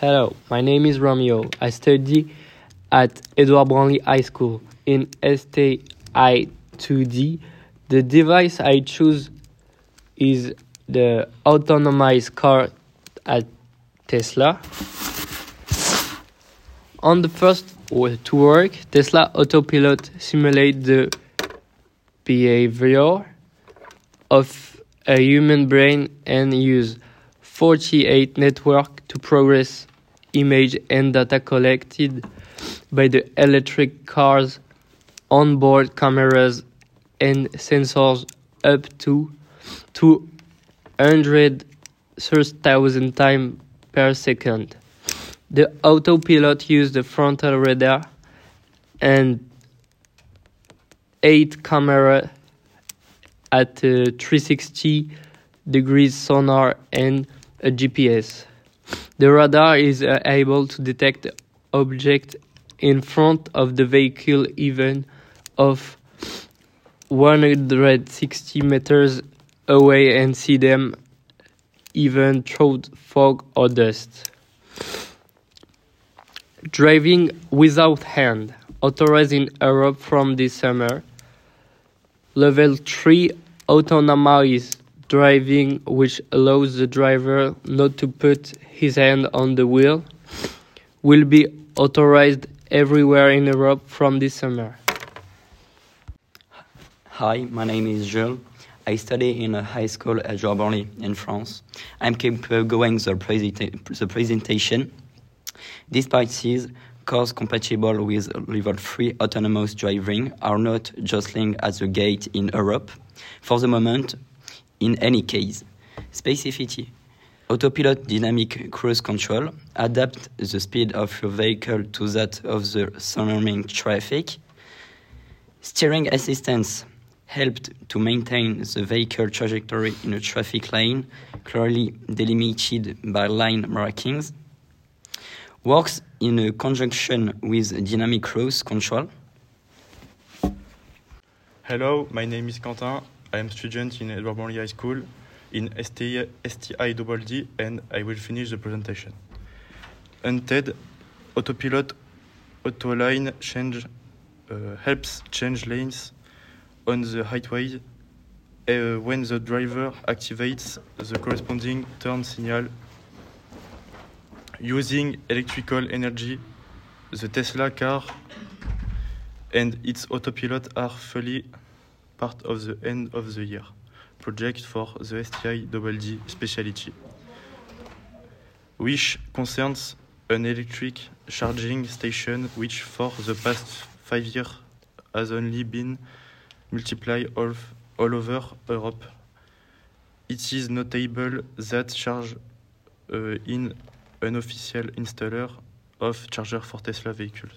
Hello, my name is Romeo. I study at Edward Branly High School in STI2D. The device I choose is the autonomous car at Tesla. On the first to work, Tesla Autopilot simulates the behavior of a human brain and use 48 network to progress image and data collected by the electric cars onboard cameras and sensors up to 200,000 times per second. The autopilot used the frontal radar and eight camera at uh, 360 degrees sonar and a GPS. The radar is uh, able to detect objects in front of the vehicle even of 160 meters away and see them even through fog or dust. Driving without hand, authorized in Europe from this summer. Level 3 autonomous driving, which allows the driver not to put his hand on the wheel, will be authorized everywhere in Europe from this summer. Hi, my name is Jules. I study in a high school at Jorbonly in France. I'm keep going the, presenta- the presentation. Despite this, cars compatible with level 3 autonomous driving are not jostling at the gate in Europe. For the moment, in any case, specificity. Autopilot dynamic cruise control adapt the speed of your vehicle to that of the surrounding traffic. Steering assistance helped to maintain the vehicle trajectory in a traffic lane clearly delimited by line markings works in conjunction with dynamic cruise control. Hello, my name is Quentin. I am student in Edward Branly High School in STI, STIDD and I will finish the presentation. Unted autopilot auto line change uh, helps change lanes on the highway uh, when the driver activates the corresponding turn signal using electrical energy, the Tesla car and its autopilot are fully part of the end of the year project for the STI Double D specialty, which concerns an electric charging station which for the past five years has only been multiplied all, all over Europe. It is notable that charge uh, in an official installer of charger for Tesla vehicles.